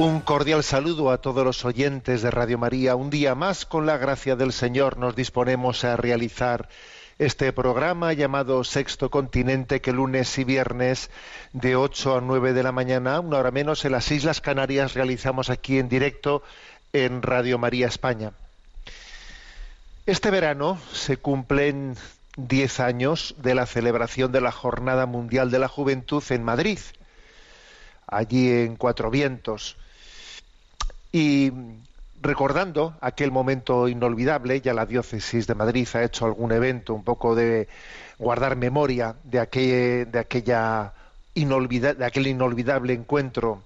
Un cordial saludo a todos los oyentes de Radio María. Un día más, con la gracia del Señor, nos disponemos a realizar este programa llamado Sexto Continente, que lunes y viernes de 8 a 9 de la mañana, una hora menos, en las Islas Canarias realizamos aquí en directo en Radio María España. Este verano se cumplen 10 años de la celebración de la Jornada Mundial de la Juventud en Madrid, allí en Cuatro Vientos. Y recordando aquel momento inolvidable, ya la diócesis de Madrid ha hecho algún evento un poco de guardar memoria de, aquel, de, aquella inolvida- de aquel inolvidable encuentro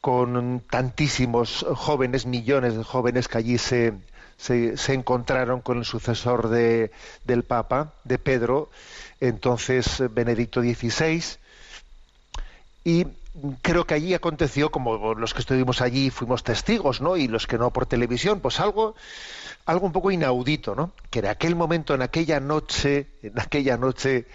con tantísimos jóvenes, millones de jóvenes que allí se, se, encontraron con el sucesor de, del Papa, de Pedro, entonces Benedicto XVI, y creo que allí aconteció, como los que estuvimos allí fuimos testigos, ¿no? Y los que no por televisión, pues algo, algo un poco inaudito, ¿no? Que en aquel momento, en aquella noche, en aquella noche,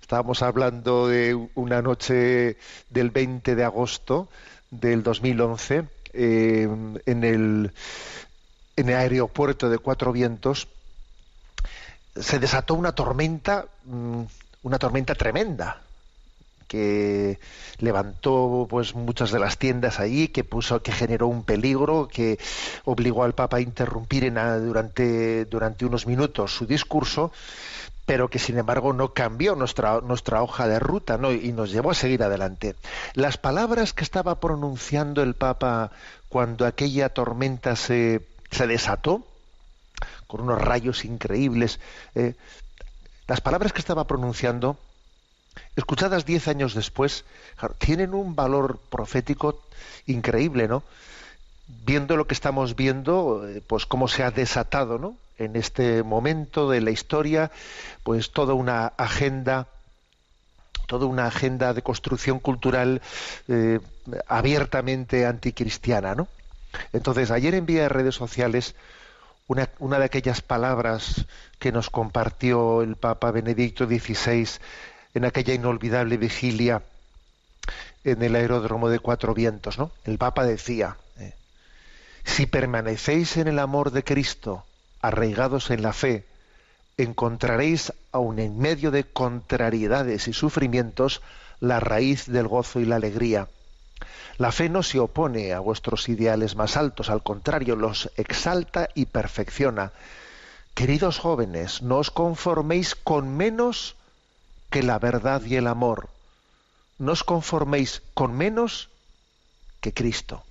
estábamos hablando de una noche del 20 de agosto del 2011, eh, en el en el aeropuerto de Cuatro Vientos, se desató una tormenta, mm, una tormenta tremenda, que levantó pues muchas de las tiendas allí, que puso, que generó un peligro, que obligó al Papa a interrumpir en durante, durante unos minutos su discurso, pero que sin embargo no cambió nuestra, nuestra hoja de ruta y nos llevó a seguir adelante. Las palabras que estaba pronunciando el Papa cuando aquella tormenta se, se desató, con unos rayos increíbles, eh, las palabras que estaba pronunciando escuchadas diez años después, tienen un valor profético increíble, ¿no? Viendo lo que estamos viendo, eh, pues cómo se ha desatado, ¿no? En este momento de la historia, pues toda una agenda, toda una agenda de construcción cultural eh, abiertamente anticristiana, ¿no? Entonces, ayer envié a redes sociales una, una de aquellas palabras que nos compartió el Papa Benedicto XVI en aquella inolvidable vigilia en el aeródromo de Cuatro Vientos, ¿no? El Papa decía, eh, si permanecéis en el amor de Cristo, arraigados en la fe, encontraréis, aun en medio de contrariedades y sufrimientos, la raíz del gozo y la alegría. La fe no se opone a vuestros ideales más altos, al contrario, los exalta y perfecciona. Queridos jóvenes, no os conforméis con menos que la verdad y el amor. No os conforméis con menos que Cristo.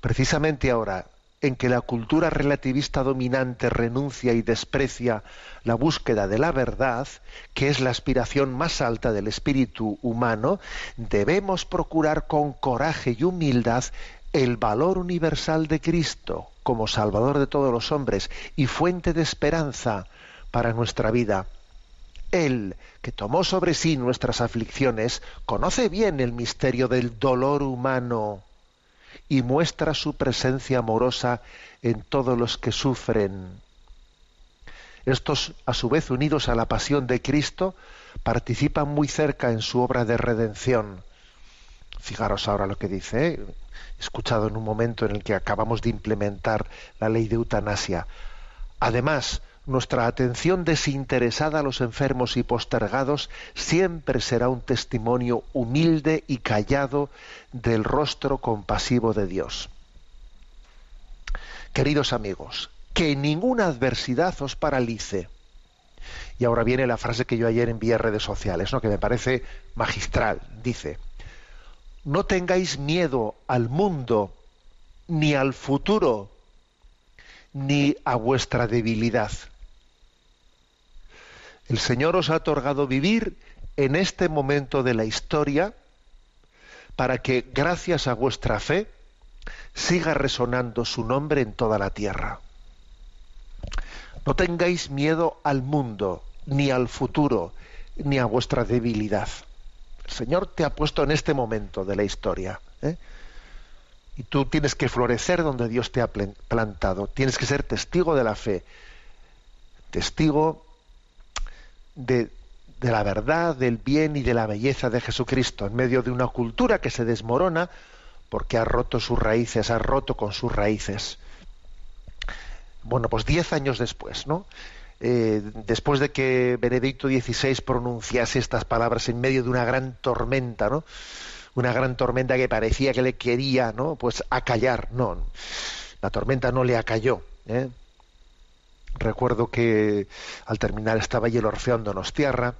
Precisamente ahora, en que la cultura relativista dominante renuncia y desprecia la búsqueda de la verdad, que es la aspiración más alta del espíritu humano, debemos procurar con coraje y humildad el valor universal de Cristo como Salvador de todos los hombres y fuente de esperanza para nuestra vida. Él, que tomó sobre sí nuestras aflicciones, conoce bien el misterio del dolor humano y muestra su presencia amorosa en todos los que sufren. Estos, a su vez, unidos a la pasión de Cristo, participan muy cerca en su obra de redención. Fijaros ahora lo que dice, ¿eh? escuchado en un momento en el que acabamos de implementar la ley de eutanasia. Además, nuestra atención desinteresada a los enfermos y postergados siempre será un testimonio humilde y callado del rostro compasivo de Dios. Queridos amigos, que ninguna adversidad os paralice. Y ahora viene la frase que yo ayer envié a redes sociales, ¿no? que me parece magistral. Dice, no tengáis miedo al mundo, ni al futuro, ni a vuestra debilidad. El Señor os ha otorgado vivir en este momento de la historia para que, gracias a vuestra fe, siga resonando su nombre en toda la tierra. No tengáis miedo al mundo, ni al futuro, ni a vuestra debilidad. El Señor te ha puesto en este momento de la historia. ¿eh? Y tú tienes que florecer donde Dios te ha plantado. Tienes que ser testigo de la fe. Testigo de, la verdad, del bien y de la belleza de Jesucristo en medio de una cultura que se desmorona porque ha roto sus raíces, ha roto con sus raíces. Bueno, pues diez años después, ¿no? Eh, después de que Benedicto XVI pronunciase estas palabras en medio de una gran tormenta, ¿no? Una gran tormenta que parecía que le quería, ¿no? Pues acallar, no. La tormenta no le acalló. ¿eh? Recuerdo que al terminar estaba allí el Orfeón Donostiarra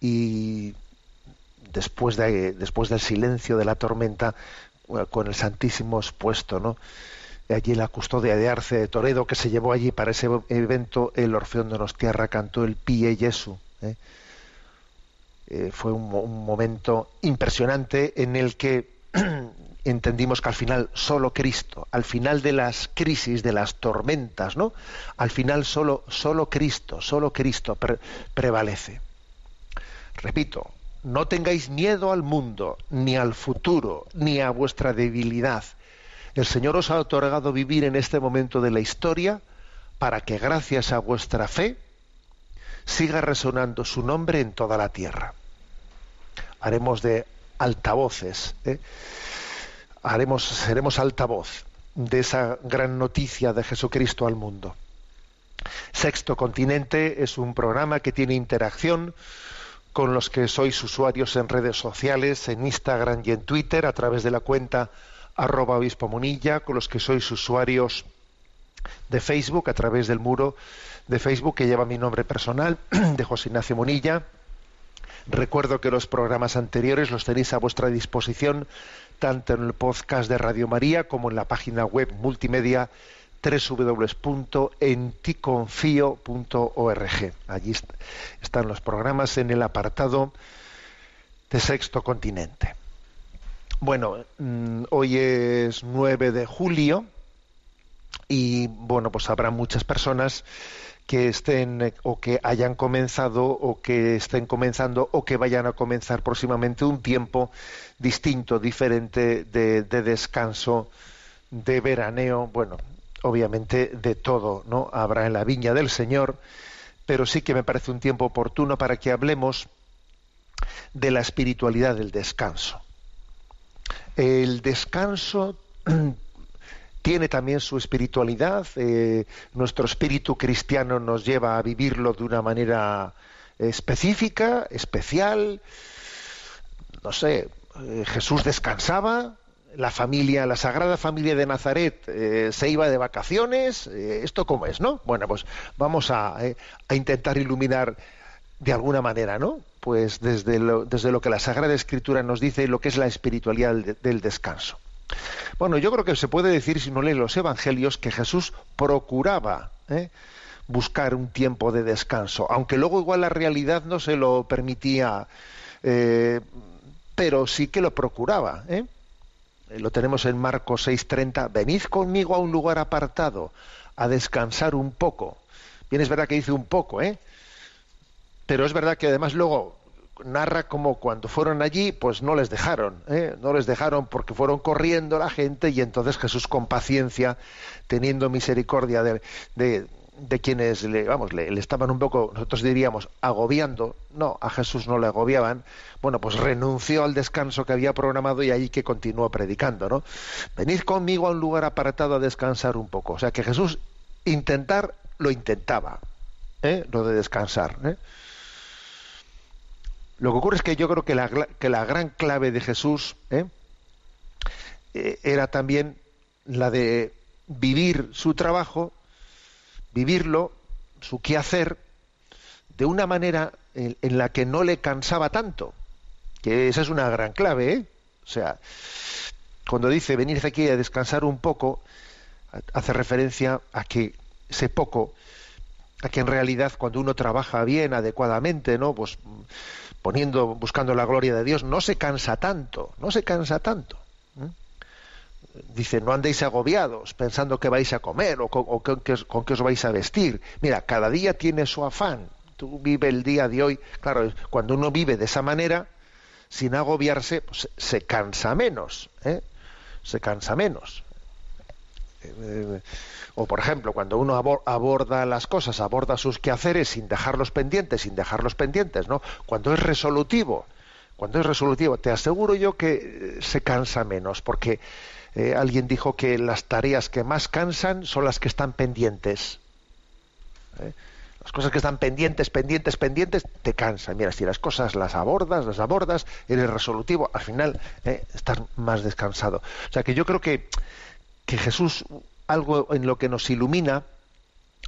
y después, de, después del silencio de la tormenta, con el Santísimo expuesto, ¿no? allí la custodia de Arce de Toledo, que se llevó allí para ese evento, el Orfeón de Tierra cantó el Pie Jesu. ¿eh? Eh, fue un, momento impresionante en el que entendimos que al final solo Cristo, al final de las crisis, de las tormentas, ¿no? Al final solo, solo Cristo, solo Cristo pre prevalece. Repito, no tengáis miedo al mundo, ni al futuro, ni a vuestra debilidad el Señor os ha otorgado vivir en este momento de la historia para que gracias a vuestra fe siga resonando su nombre en toda la tierra. Haremos de altavoces, ¿eh? Haremos, seremos altavoz de esa gran noticia de Jesucristo al mundo. Sexto Continente es un programa que tiene interacción con los que sois usuarios en redes sociales, en Instagram y en Twitter, a través de la cuenta arroba obispo Munilla, con los que sois usuarios de Facebook, a través del muro de Facebook que lleva mi nombre personal, de José Ignacio Munilla. Recuerdo que los programas anteriores los tenéis a vuestra disposición tanto en el podcast de Radio María como en la página web multimedia www.enticonfio.org. Allí están los programas en el apartado de Sexto Continente. Bueno, mm, hoy es 9 de julio y bueno, pues habrá muchas personas que estén eh, o que hayan comenzado o que estén comenzando o que vayan a comenzar próximamente un tiempo distinto, diferente de, de descanso, de veraneo, bueno, obviamente de todo, ¿no? Habrá en la viña del Señor, pero sí que me parece un tiempo oportuno para que hablemos de la espiritualidad del descanso. El descanso tiene también su espiritualidad. Eh, nuestro espíritu cristiano nos lleva a vivirlo de una manera específica, especial. No sé, eh, Jesús descansaba, la familia, la Sagrada Familia de Nazaret eh, se iba de vacaciones. ¿Esto cómo es, no? Bueno, pues vamos a, intentar iluminar de alguna manera, ¿no? Pues desde lo, que la Sagrada Escritura nos dice lo que es la espiritualidad del descanso. Bueno, yo creo que se puede decir, si no lee los Evangelios, que Jesús procuraba ¿eh? buscar un tiempo de descanso, aunque luego igual la realidad no se lo permitía, eh, pero sí que lo procuraba. ¿eh? lo tenemos en Marcos 6:30, venid conmigo a un lugar apartado, a descansar un poco. Bien, es verdad que dice un poco, ¿eh? Pero es verdad que además luego narra como cuando fueron allí, pues no les dejaron, ¿eh? no les dejaron porque fueron corriendo la gente y entonces Jesús con paciencia, teniendo misericordia de, de, quienes le, vamos, le, le, estaban un poco, nosotros diríamos, agobiando, no, a Jesús no le agobiaban, bueno, pues renunció al descanso que había programado y ahí que continuó predicando, ¿no? Venid conmigo a un lugar apartado a descansar un poco. O sea que Jesús intentar lo intentaba, ¿eh? lo de descansar. ¿eh? Lo que ocurre es que yo creo que la, que la gran clave de Jesús ¿eh? Eh, era también la de vivir su trabajo, vivirlo, su quehacer, de una manera en, la que no le cansaba tanto. Que esa es una gran clave, ¿eh? O sea, cuando dice venir aquí a descansar un poco, hace referencia a que ese poco, a que en realidad cuando uno trabaja bien, adecuadamente, ¿no? Pues poniendo, buscando la gloria de Dios, no se cansa tanto, no se cansa tanto. ¿eh? Dice, no andéis agobiados pensando que vais a comer o, con qué os vais a vestir. Mira, cada día tiene su afán. Tú vive el día de hoy. Claro, cuando uno vive de esa manera, sin agobiarse, pues, se cansa menos. ¿eh? Se cansa menos. Eh, o por ejemplo, cuando uno aborda las cosas, aborda sus quehaceres sin dejarlos pendientes, sin dejarlos pendientes, ¿no? Cuando es resolutivo, cuando es resolutivo, te aseguro yo que se cansa menos, porque eh, alguien dijo que las tareas que más cansan son las que están pendientes. ¿eh? Las cosas que están pendientes, pendientes, pendientes, te cansan. Mira, si las cosas las abordas, las abordas, eres resolutivo, al final ¿eh? estás más descansado. O sea que yo creo que, que Jesús algo en lo que nos ilumina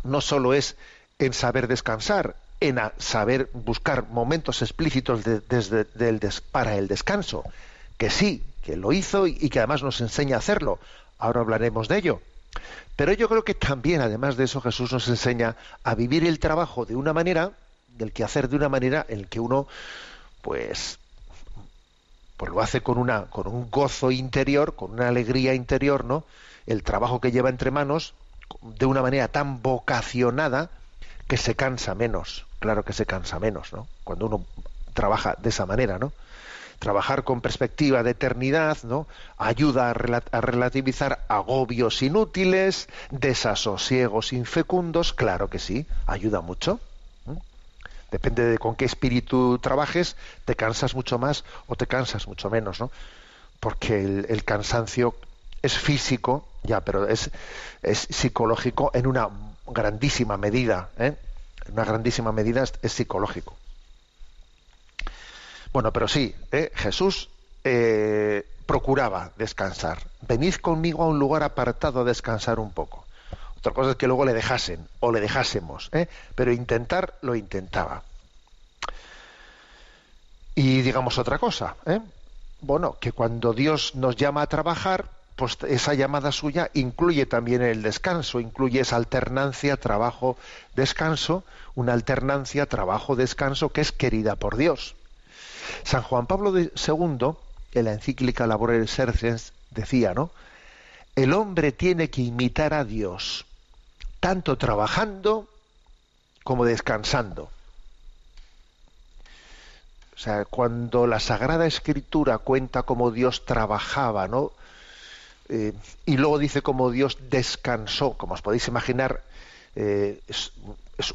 no solo es en saber descansar, en saber buscar momentos explícitos para el descanso, que sí, que lo hizo y, y que además nos enseña a hacerlo. Ahora hablaremos de ello. Pero yo creo que también, además de eso, Jesús nos enseña a vivir el trabajo de una manera, del que hacer de una manera en que uno, pues, pues lo hace con una, con un gozo interior, con una alegría interior, ¿no? el trabajo que lleva entre manos de una manera tan vocacionada que se cansa menos. Claro que se cansa menos, ¿no? Cuando uno trabaja de esa manera, ¿no? Trabajar con perspectiva de eternidad, ¿no? Ayuda a, a relativizar agobios inútiles, desasosiegos infecundos, claro que sí, ayuda mucho. Depende de con qué espíritu trabajes, te cansas mucho más o te cansas mucho menos, ¿no? Porque el, cansancio es físico, ya, pero es, es psicológico en una grandísima medida, ¿eh? en una grandísima medida es, es, psicológico. Bueno, pero sí, ¿eh? Jesús eh, procuraba descansar. Venid conmigo a un lugar apartado a descansar un poco. Otra cosa es que luego le dejasen o le dejásemos, ¿eh? pero intentar lo intentaba. Y digamos otra cosa, ¿eh? bueno, que cuando Dios nos llama a trabajar, pues esa llamada suya incluye también el descanso, incluye esa alternancia trabajo-descanso, una alternancia trabajo-descanso que es querida por Dios. San Juan Pablo II, en la encíclica Laborel Sergens, decía, ¿no? El hombre tiene que imitar a Dios, tanto trabajando como descansando. O sea, cuando la Sagrada Escritura cuenta cómo Dios trabajaba, ¿no? Eh, y luego dice como Dios descansó, como os podéis imaginar, eh, es,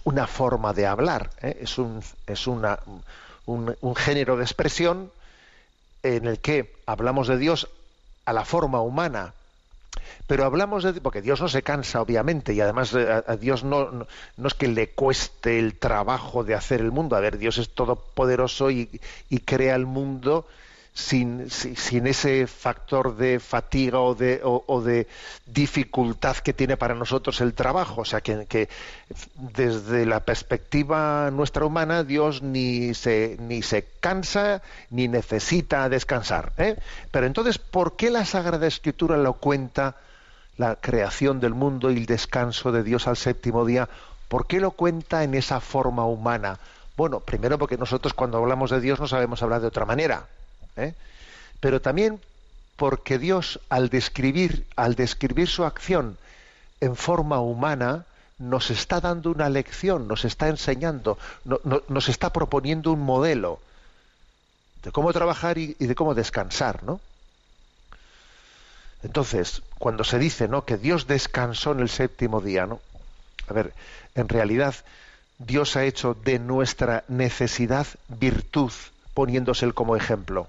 una forma de hablar, ¿eh? es, un, es una, un, un, género de expresión en el que hablamos de Dios a la forma humana, pero hablamos de porque Dios no se cansa obviamente y además a, a Dios no, no, no, es que le cueste el trabajo de hacer el mundo. A ver Dios es todopoderoso y, y crea el mundo sin, ese factor de fatiga o de, o, de, dificultad que tiene para nosotros el trabajo. O sea, que, que, desde la perspectiva nuestra humana, Dios ni se, ni se cansa ni necesita descansar. ¿eh? Pero entonces, ¿por qué la Sagrada Escritura lo cuenta la creación del mundo y el descanso de Dios al séptimo día? ¿Por qué lo cuenta en esa forma humana? Bueno, primero porque nosotros cuando hablamos de Dios no sabemos hablar de otra manera. ¿Eh? pero también porque Dios al describir, al describir su acción en forma humana, nos está dando una lección, nos está enseñando, no- no- nos está proponiendo un modelo de cómo trabajar y, de cómo descansar, ¿no? Entonces, cuando se dice, que Dios descansó en el séptimo día, ¿no? A ver, en realidad Dios ha hecho de nuestra necesidad virtud, poniéndose como ejemplo.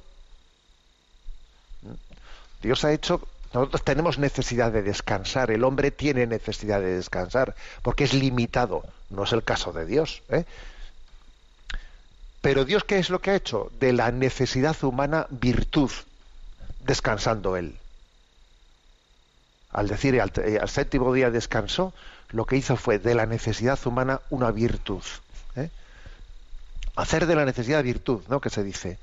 Dios ha hecho, nosotros tenemos necesidad de descansar, el hombre tiene necesidad de descansar, porque es limitado, no es el caso de Dios. ¿eh? Pero Dios, ¿qué es lo que ha hecho? De la necesidad humana virtud, descansando él. Al decir al, eh, séptimo día descansó, lo que hizo fue de la necesidad humana una virtud. ¿eh? Hacer de la necesidad virtud, ¿no? Que se dice.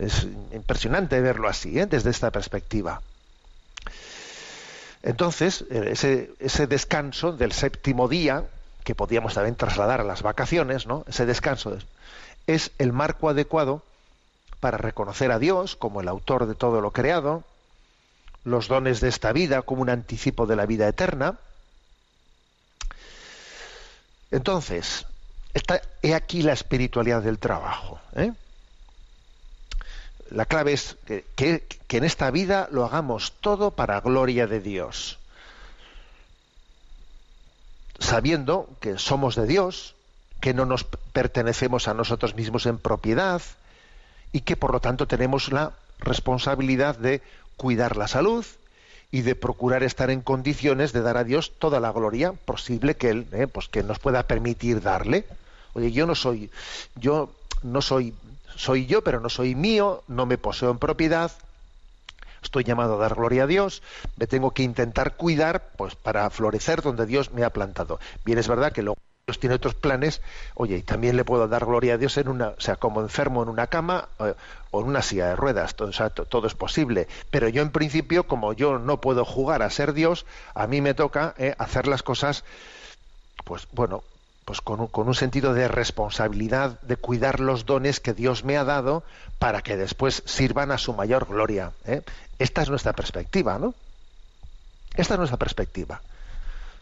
Es impresionante verlo así, ¿eh? desde esta perspectiva. Entonces, eh, ese, ese descanso del séptimo día, que podíamos también trasladar a las vacaciones, ¿no? Ese descanso es, el marco adecuado para reconocer a Dios como el autor de todo lo creado, los dones de esta vida como un anticipo de la vida eterna. Entonces, he aquí la espiritualidad del trabajo. ¿eh? La clave es que, en esta vida lo hagamos todo para gloria de Dios. Sabiendo que somos de Dios, que no nos pertenecemos a nosotros mismos en propiedad y que por lo tanto tenemos la responsabilidad de cuidar la salud y de procurar estar en condiciones de dar a Dios toda la gloria posible que él eh, pues que nos pueda permitir darle. Oye, yo no soy yo no soy soy yo, pero no soy mío, no me poseo en propiedad. Estoy llamado a dar gloria a Dios, me tengo que intentar cuidar pues para florecer donde Dios me ha plantado. Bien es verdad que luego Dios tiene otros planes, oye, y también le puedo dar gloria a Dios en una, o sea, como enfermo en una cama eh, o en una silla de ruedas, todo, o sea, to- todo es posible. Pero yo en principio, como yo no puedo jugar a ser Dios, a mí me toca eh, hacer las cosas, pues bueno, pues con un, sentido de responsabilidad, de cuidar los dones que Dios me ha dado para que después sirvan a su mayor gloria. ¿eh? Esta es nuestra perspectiva, ¿no? Esta es nuestra perspectiva.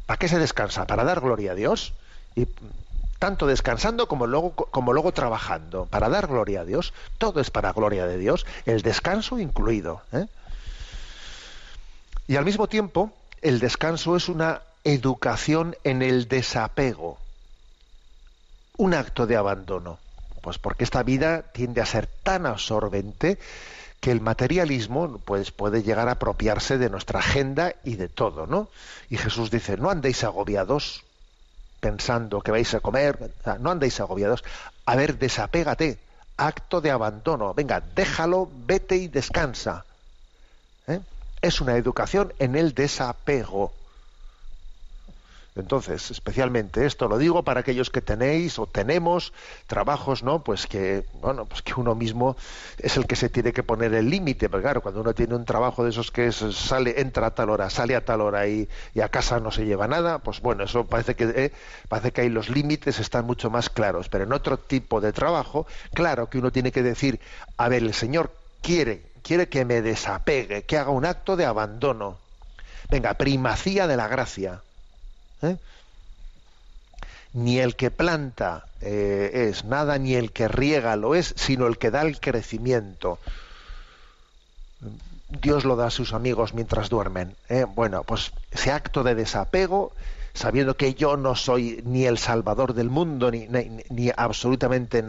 ¿Para qué se descansa? Para dar gloria a Dios. Y tanto descansando como luego, como luego trabajando. Para dar gloria a Dios. Todo es para gloria de Dios. El descanso incluido. ¿eh? Y al mismo tiempo, el descanso es una educación en el desapego. Un acto de abandono. Pues porque esta vida tiende a ser tan absorbente que el materialismo pues, puede llegar a apropiarse de nuestra agenda y de todo, ¿no? Y Jesús dice, no andéis agobiados pensando que vais a comer, no andéis agobiados. A ver, desapégate, acto de abandono. Venga, déjalo, vete y descansa. ¿Eh? Es una educación en el desapego. Entonces, especialmente esto lo digo para aquellos que tenéis o tenemos trabajos, ¿no? Pues que, bueno, pues que uno mismo es el que se tiene que poner el límite, porque claro, cuando uno tiene un trabajo de esos que es, sale, entra a tal hora, sale a tal hora y, a casa no se lleva nada, pues bueno, eso parece que eh, parece que ahí los límites están mucho más claros, pero en otro tipo de trabajo, claro que uno tiene que decir, a ver, el Señor quiere, quiere que me desapegue, que haga un acto de abandono. Venga, primacía de la gracia. ¿Eh? Ni el que planta eh, es nada, ni el que riega lo es, sino el que da el crecimiento. Dios lo da a sus amigos mientras duermen. ¿eh? Bueno, pues ese acto de desapego, sabiendo que yo no soy ni el salvador del mundo, ni, ni, absolutamente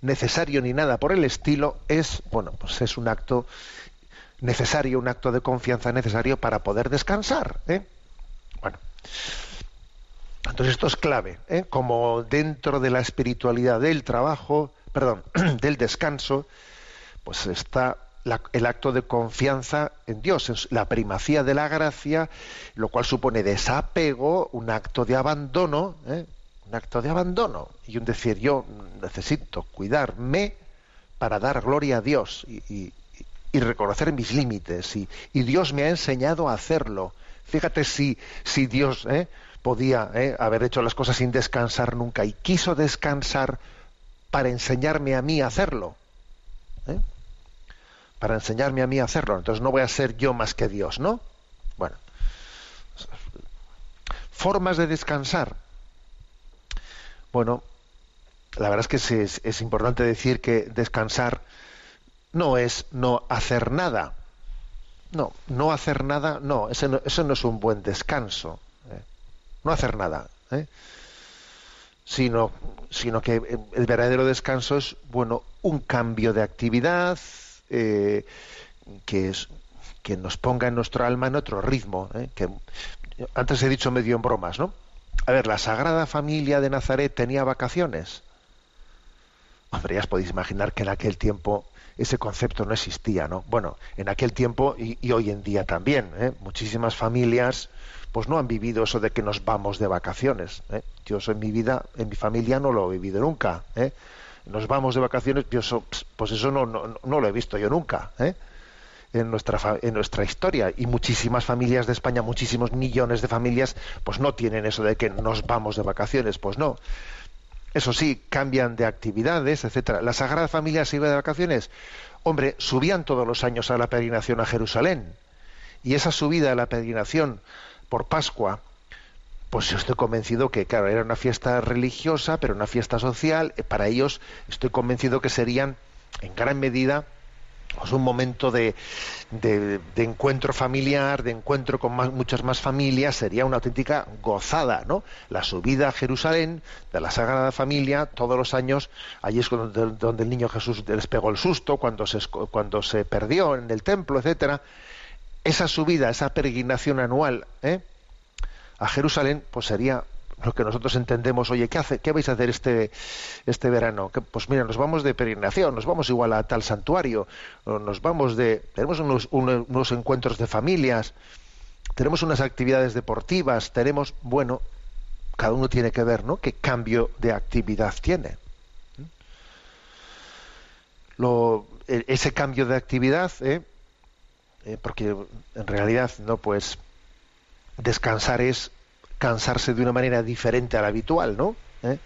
necesario ni nada por el estilo, es, bueno, pues es un acto necesario, un acto de confianza necesario para poder descansar. ¿eh? Bueno. Entonces esto es clave, ¿eh? como dentro de la espiritualidad del trabajo, perdón, del descanso, pues está el acto de confianza en Dios, la primacía de la gracia, lo cual supone desapego, un acto de abandono, ¿eh? un acto de abandono y un decir yo necesito cuidarme para dar gloria a Dios y, reconocer mis límites y, y Dios me ha enseñado a hacerlo. Fíjate si, si Dios ¿eh? Podía ¿eh? haber hecho las cosas sin descansar nunca y quiso descansar para enseñarme a mí a hacerlo. ¿eh? para enseñarme a mí a hacerlo. Entonces no voy a ser yo más que Dios, ¿no? Bueno. Formas de descansar. Bueno, la verdad es que es, es importante decir que descansar no es no hacer nada. No, no hacer nada, no, eso no, eso no es un buen descanso. ¿Eh? No hacer nada. ¿eh? Sino, sino que el verdadero descanso es, bueno, un cambio de actividad eh, que, es, que nos ponga en nuestro alma en otro ritmo. Que, antes he dicho medio en bromas, ¿no? A ver, la Sagrada Familia de Nazaret tenía vacaciones. Hombre, ya os podéis imaginar que en aquel tiempo ese concepto no existía, ¿no? Bueno, en aquel tiempo y, hoy en día también, ¿eh? muchísimas familias pues no han vivido eso de que nos vamos de vacaciones. ¿eh? Yo en mi vida, en mi familia no lo he vivido nunca. ¿eh? Nos vamos de vacaciones, pues eso no, no, no, lo he visto yo nunca. ¿eh? En nuestra, en nuestra historia y muchísimas familias de España, muchísimos millones de familias, pues no tienen eso de que nos vamos de vacaciones, pues no. Eso sí, cambian de actividades, etcétera. ¿La Sagrada Familia se iba de vacaciones? Hombre, subían todos los años a la peregrinación a Jerusalén. Y esa subida a la peregrinación por Pascua, pues yo estoy convencido que, claro, era una fiesta religiosa, pero una fiesta social. Eh, para ellos estoy convencido que serían, en gran medida, pues un momento de, de, encuentro familiar, de encuentro con muchas más familias, sería una auténtica gozada, ¿no? La subida a Jerusalén de la Sagrada Familia, todos los años, allí es donde, donde el niño Jesús les pegó el susto, cuando se, cuando se perdió en el templo, etcétera. Esa subida, esa peregrinación anual ¿eh? a Jerusalén, pues sería lo que nosotros entendemos, oye, ¿qué, hace, qué vais a hacer este, este verano? pues mira, nos vamos de peregrinación, nos vamos igual a tal santuario, nos vamos de, tenemos unos, unos, encuentros de familias, tenemos unas actividades deportivas, tenemos, bueno, cada uno tiene que ver, ¿no? ¿Qué cambio de actividad tiene? E, ese cambio de actividad, ¿eh? ¿eh? porque en realidad, no, pues descansar es cansarse de una manera diferente a la habitual, ¿no? ¿Eh?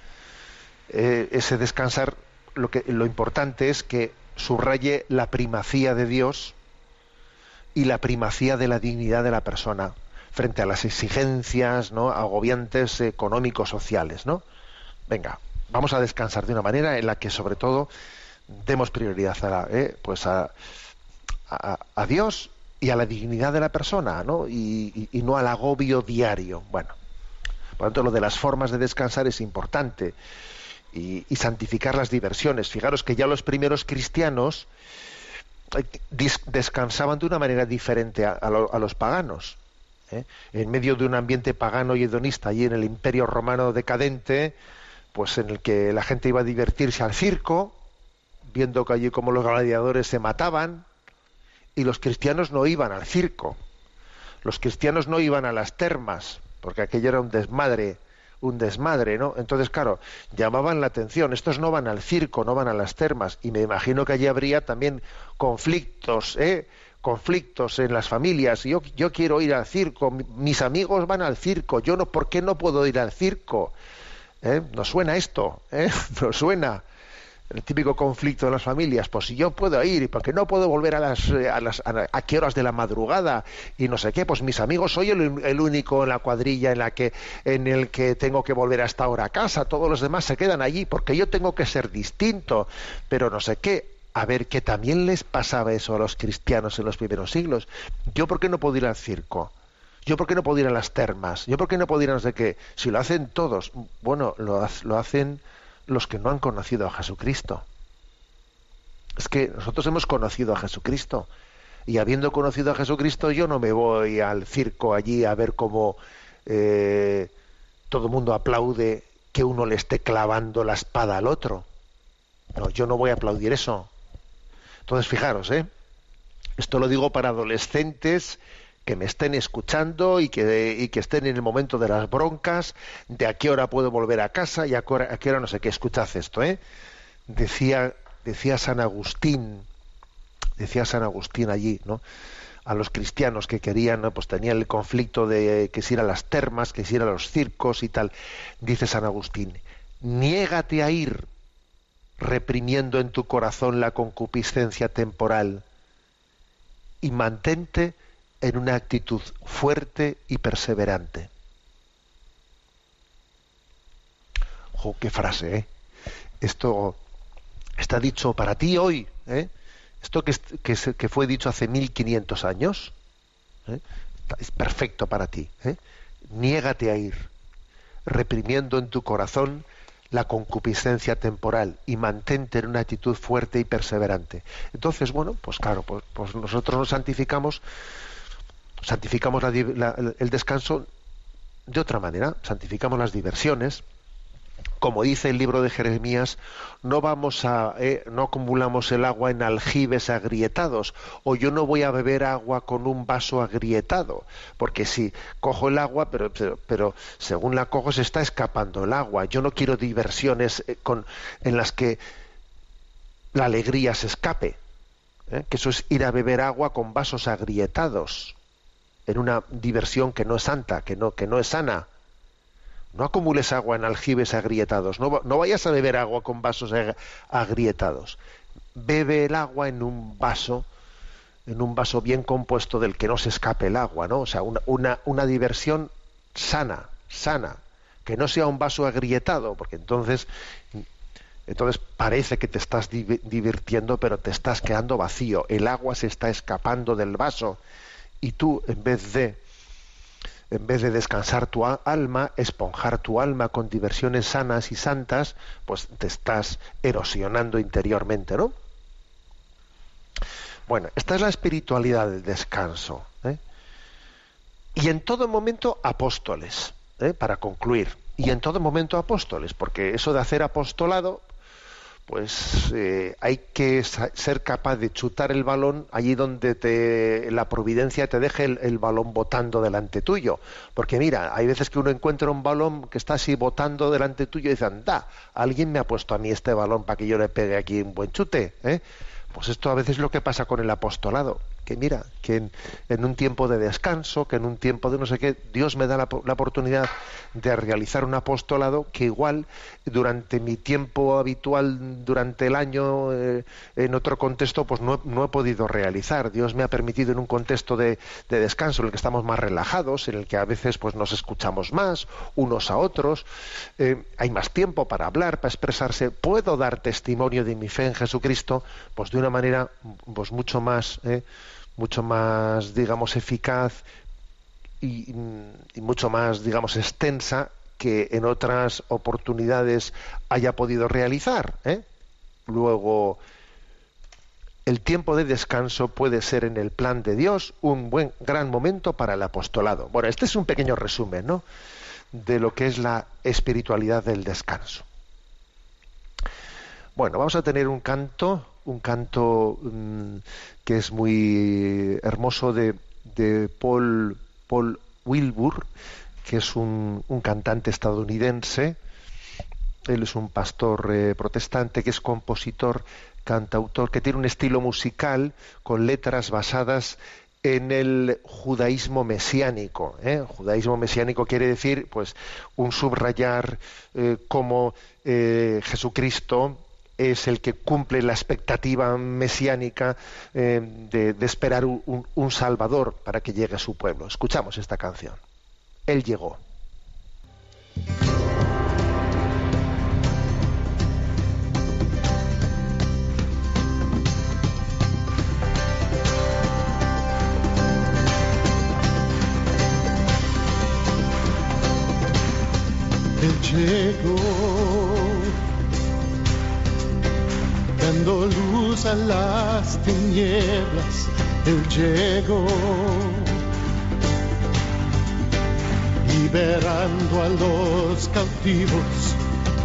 Eh, ese descansar, lo, que, lo importante es que subraye la primacía de Dios y la primacía de la dignidad de la persona frente a las exigencias ¿no? agobiantes económicos sociales no venga vamos a descansar de una manera en la que sobre todo demos prioridad a, ¿eh? pues a, a, Dios y a la dignidad de la persona ¿no? Y no al agobio diario bueno por lo tanto, lo de las formas de descansar es importante. Y, santificar las diversiones. Fijaros que ya los primeros cristianos eh, descansaban de una manera diferente a, los paganos. ¿eh? En medio de un ambiente pagano y hedonista, allí en el imperio romano decadente, pues en el que la gente iba a divertirse al circo, viendo que allí como los gladiadores se mataban, y los cristianos no iban al circo. Los cristianos no iban a las termas, porque aquello era un desmadre, un desmadre, ¿no? Entonces, claro, llamaban la atención. Estos no van al circo, no van a las termas, y me imagino que allí habría también conflictos, ¿eh? conflictos en las familias. Yo, yo quiero ir al circo, mis amigos van al circo, yo no, ¿por qué no puedo ir al circo? ¿Eh? ¿Nos suena esto? ¿Eh? ¿Nos suena? El típico conflicto de las familias, pues si yo puedo ir y porque no puedo volver a las eh, a las a, qué horas de la madrugada y no sé qué, pues mis amigos soy el, único en la cuadrilla en la que en el que tengo que volver hasta ahora a casa, todos los demás se quedan allí porque yo tengo que ser distinto, pero no sé qué. A ver, que también les pasaba eso a los cristianos en los primeros siglos. Yo por qué no puedo ir al circo? Yo por qué no puedo ir a las termas? Yo por qué no puedo ir a no sé qué? Si lo hacen todos, bueno, lo, lo hacen los que no han conocido a Jesucristo. Es que nosotros hemos conocido a Jesucristo y habiendo conocido a Jesucristo yo no me voy al circo allí a ver cómo eh, todo el mundo aplaude que uno le esté clavando la espada al otro. No, yo no voy a aplaudir eso. Entonces, fijaros, ¿eh? Esto lo digo para adolescentes que me estén escuchando y que, y que estén en el momento de las broncas, de a qué hora puedo volver a casa y a qué hora, no sé qué. Escuchad esto, ¿eh? Decía, decía San Agustín, decía San Agustín allí, ¿no? a los cristianos que querían, pues tenían el conflicto de que si ir a las termas, que si ir a los circos y tal. Dice San Agustín, niégate a ir reprimiendo en tu corazón la concupiscencia temporal y mantente en una actitud fuerte y perseverante. ¡Jo, qué frase, eh! Esto está dicho para ti hoy, ¿eh? Esto que, que, fue dicho hace 1500 años, ¿eh? es perfecto para ti. ¿eh? Niégate a ir, reprimiendo en tu corazón la concupiscencia temporal y mantente en una actitud fuerte y perseverante. Entonces, bueno, pues claro, pues, pues nosotros nos santificamos, santificamos la, el descanso de otra manera, santificamos las diversiones, como dice el libro de Jeremías, no vamos a, eh, no acumulamos el agua en aljibes agrietados, o yo no voy a beber agua con un vaso agrietado, porque si cojo el agua, pero, pero, pero según la cojo se está escapando el agua. Yo no quiero diversiones eh, con, en las que la alegría se escape, ¿eh? que eso es ir a beber agua con vasos agrietados, en una diversión que no es santa, que no, que no es sana. No acumules agua en aljibes agrietados. No, no, vayas a beber agua con vasos agrietados. Bebe el agua en un vaso, en un vaso bien compuesto del que no se escape el agua, ¿no? O sea, una, una, una diversión sana, sana. Que no sea un vaso agrietado, porque entonces, entonces parece que te estás divirtiendo, pero te estás quedando vacío. El agua se está escapando del vaso y tú, en vez de en vez de descansar tu alma, esponjar tu alma con diversiones sanas y santas, pues te estás erosionando interiormente, ¿no? Bueno, esta es la espiritualidad del descanso. ¿eh? Y en todo momento apóstoles, ¿eh? para concluir. Y en todo momento apóstoles, porque eso de hacer apostolado, pues eh, hay que ser capaz de chutar el balón allí donde te, la providencia te deje el, el, balón botando delante tuyo. Porque mira, hay veces que uno encuentra un balón que está así botando delante tuyo y dice, anda, alguien me ha puesto a mí este balón para que yo le pegue aquí un buen chute. ¿eh? Pues esto a veces es lo que pasa con el apostolado que mira, que en, un tiempo de descanso, que en un tiempo de no sé qué, Dios me da la, la, oportunidad de realizar un apostolado que igual durante mi tiempo habitual, durante el año, eh, en otro contexto, pues no, no, he podido realizar. Dios me ha permitido en un contexto de, de, descanso en el que estamos más relajados, en el que a veces pues nos escuchamos más unos a otros, eh, hay más tiempo para hablar, para expresarse. Puedo dar testimonio de mi fe en Jesucristo, pues de una manera pues mucho más eh, mucho más, digamos, eficaz y, mucho más, digamos, extensa que en otras oportunidades haya podido realizar. ¿eh? Luego, el tiempo de descanso puede ser en el plan de Dios un buen gran momento para el apostolado. Bueno, este es un pequeño resumen, ¿no? de lo que es la espiritualidad del descanso. Bueno, vamos a tener un canto, un canto mmm, que es muy hermoso de, de Paul, Paul Wilbur, que es un, un, cantante estadounidense. Él es un pastor eh, protestante que es compositor, cantautor, que tiene un estilo musical con letras basadas en el judaísmo mesiánico. ¿eh? Judaísmo mesiánico quiere decir, pues, un subrayar eh, cómo eh, Jesucristo es el que cumple la expectativa mesiánica eh, de, esperar un, un, Salvador para que llegue a su pueblo. Escuchamos esta canción. Él llegó. Él llegó las tinieblas, Él llegó, liberando a los cautivos,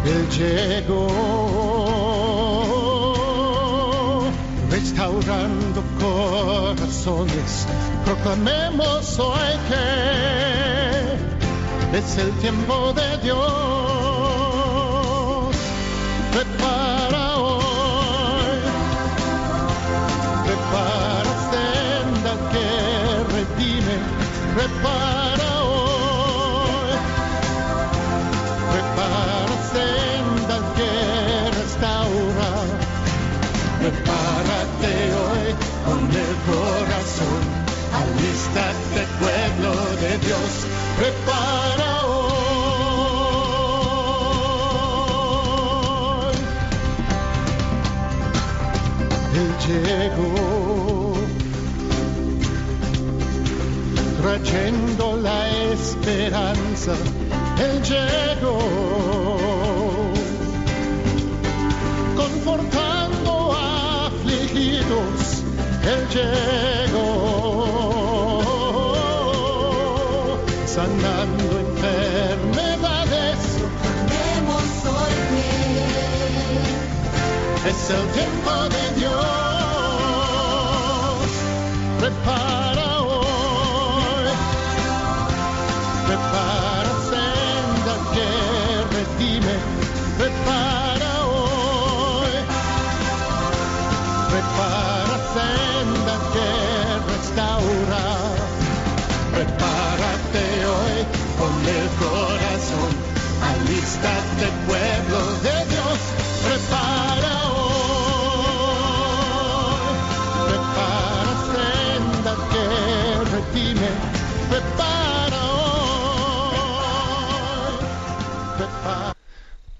Él llegó, restaurando corazones, proclamemos hoy que es el tiempo de Dios. Prepara hoy, prepara senda que restaura, prepárate hoy con el corazón. Alístate pueblo de Dios, prepara hoy. Él llegó trayendo la esperanza. Él llegó confortando afligidos. Él llegó sanando enfermedades. Demos hoy que Es el tiempo de Dios. Prepara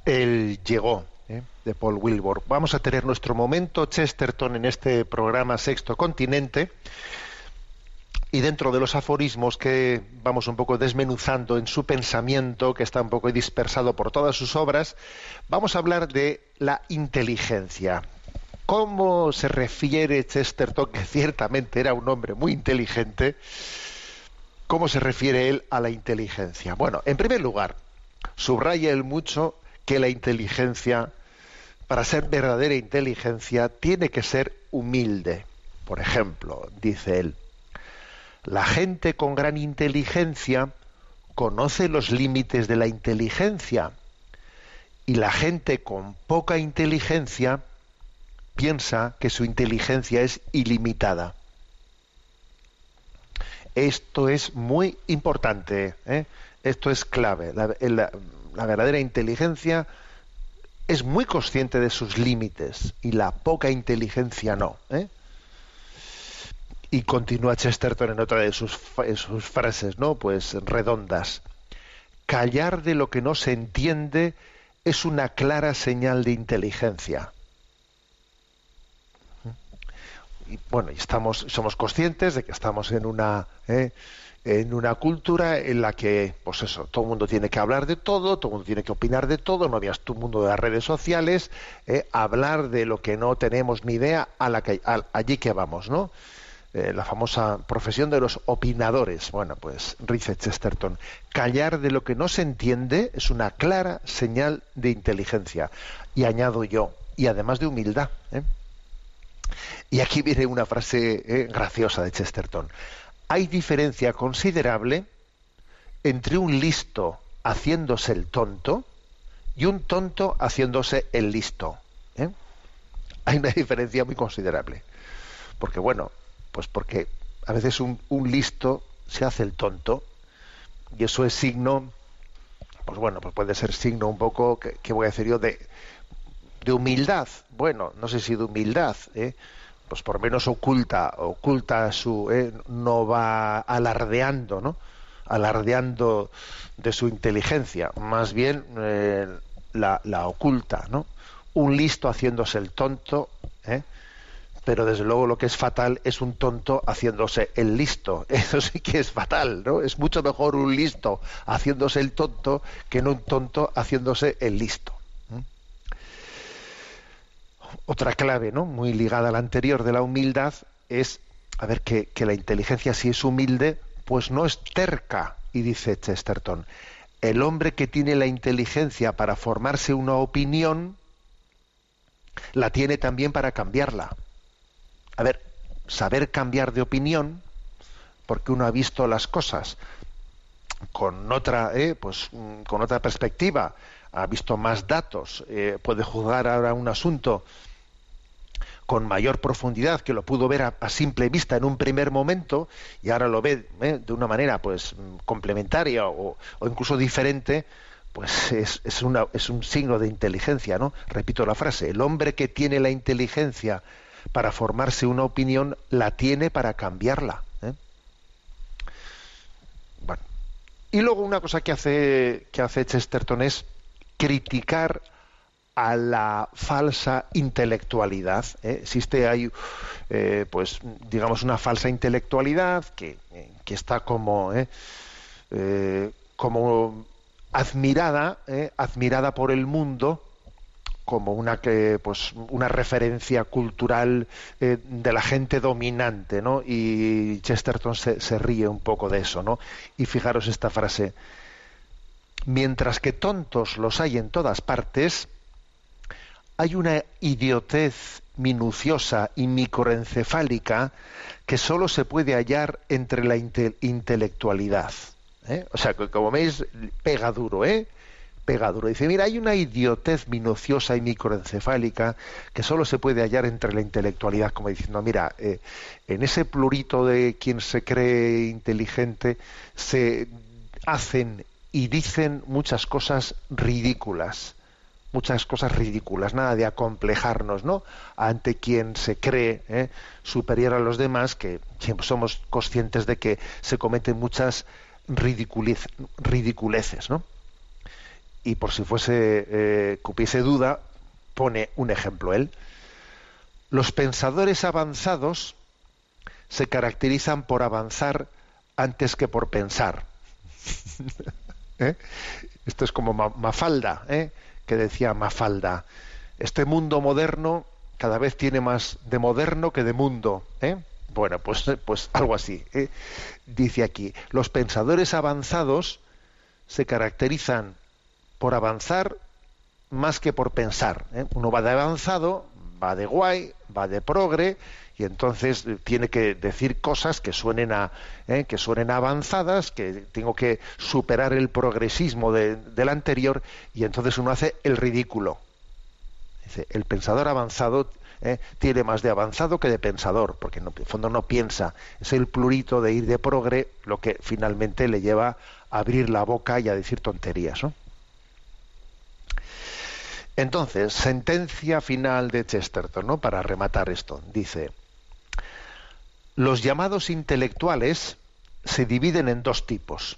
Él llegó, ¿eh? de Paul Wilbur. Vamos a tener nuestro momento Chesterton en este programa Sexto Continente. Y dentro de los aforismos que vamos un poco desmenuzando en su pensamiento, que está un poco dispersado por todas sus obras, vamos a hablar de la inteligencia. ¿Cómo se refiere Chesterton, que ciertamente era un hombre muy inteligente, cómo se refiere él a la inteligencia? Bueno, en primer lugar, subraya él mucho que la inteligencia, para ser verdadera inteligencia, tiene que ser humilde. Por ejemplo, dice él, la gente con gran inteligencia conoce los límites de la inteligencia y la gente con poca inteligencia piensa que su inteligencia es ilimitada. Esto es muy importante, ¿eh? esto es clave. La, verdadera inteligencia es muy consciente de sus límites y la poca inteligencia no. ¿eh? Y continúa Chesterton en otra de sus, sus frases, ¿no? Pues redondas. Callar de lo que no se entiende es una clara señal de inteligencia. Y bueno, y estamos, somos conscientes de que estamos en una, ¿eh? en una cultura en la que, pues eso, todo el mundo tiene que hablar de todo, todo el mundo tiene que opinar de todo, no habías tu mundo de las redes sociales, ¿eh? hablar de lo que no tenemos ni idea a la que, a- allí que vamos, ¿no? Eh, la famosa profesión de los opinadores. Bueno, pues dice Chesterton, callar de lo que no se entiende es una clara señal de inteligencia. Y añado yo, y además de humildad. ¿eh? Y aquí viene una frase eh, graciosa de Chesterton. Hay diferencia considerable entre un listo haciéndose el tonto y un tonto haciéndose el listo. ¿eh? Hay una diferencia muy considerable. Porque bueno, pues porque a veces un, un listo se hace el tonto y eso es signo, pues bueno, pues puede ser signo un poco, que, voy a decir yo, de, de humildad. Bueno, no sé si de humildad, ¿eh? pues por menos oculta, oculta su, ¿eh? no va alardeando, ¿no? Alardeando de su inteligencia, más bien eh, la, la oculta, ¿no? Un listo haciéndose el tonto. Pero desde luego lo que es fatal es un tonto haciéndose el listo. Eso sí que es fatal, ¿no? Es mucho mejor un listo haciéndose el tonto que no un tonto haciéndose el listo. ¿Mm? Otra clave, ¿no? Muy ligada a la anterior de la humildad es, a ver, que, que la inteligencia si es humilde, pues no es terca, y dice Chesterton, el hombre que tiene la inteligencia para formarse una opinión, la tiene también para cambiarla. A ver, saber cambiar de opinión, porque uno ha visto las cosas con otra, eh, pues, mm, con otra perspectiva, ha visto más datos, eh, puede juzgar ahora un asunto con mayor profundidad que lo pudo ver a, simple vista en un primer momento y ahora lo ve eh, de una manera pues mm, complementaria o, o incluso diferente, pues es, es, una- es un signo de inteligencia, ¿no? Repito la frase, el hombre que tiene la inteligencia para formarse una opinión, la tiene para cambiarla. ¿eh? Bueno. Y luego una cosa que hace, que hace Chesterton es criticar a la falsa intelectualidad. ¿eh? Existe hay, eh, pues, digamos, una falsa intelectualidad que, que está como, como admirada, admirada por el mundo como una que pues una referencia cultural eh, de la gente dominante no y Chesterton se, ríe un poco de eso no y fijaros esta frase mientras que tontos los hay en todas partes hay una idiotez minuciosa y microencefálica que solo se puede hallar entre la inte- intelectualidad. ¿eh? O sea, que como veis, pega duro, ¿eh? Pega duro. Dice, mira, hay una idiotez minuciosa y microencefálica que solo se puede hallar entre la intelectualidad, como diciendo, mira, eh, en ese plurito de quien se cree inteligente se hacen y dicen muchas cosas ridículas muchas cosas ridículas, nada de acomplejarnos, ¿no? Ante quien se cree ¿eh? superior a los demás, que siempre somos conscientes de que se cometen muchas ridiculez- ridiculeces, ¿no? Y por si fuese eh, cupiese duda, pone un ejemplo él. Los pensadores avanzados se caracterizan por avanzar antes que por pensar. ¿Eh? Esto es como Ma- Mafalda, ¿eh? que decía Mafalda. Este mundo moderno cada vez tiene más de moderno que de mundo. ¿eh? Bueno, pues, pues algo así. ¿eh? Dice aquí, los pensadores avanzados se caracterizan por avanzar más que por pensar. ¿eh? Uno va de avanzado, va de guay, va de progre, y entonces eh, tiene que decir cosas que suenen a ¿eh? que suenen avanzadas, que tengo que superar el progresismo de- del anterior, y entonces uno hace el ridículo. Dice, el pensador avanzado ¿eh? tiene más de avanzado que de pensador, porque en el fondo no piensa. Es el plurito de ir de progre lo que finalmente le lleva a abrir la boca y a decir tonterías. Entonces, sentencia final de Chesterton, ¿no? Para rematar esto, dice: los llamados intelectuales se dividen en dos tipos.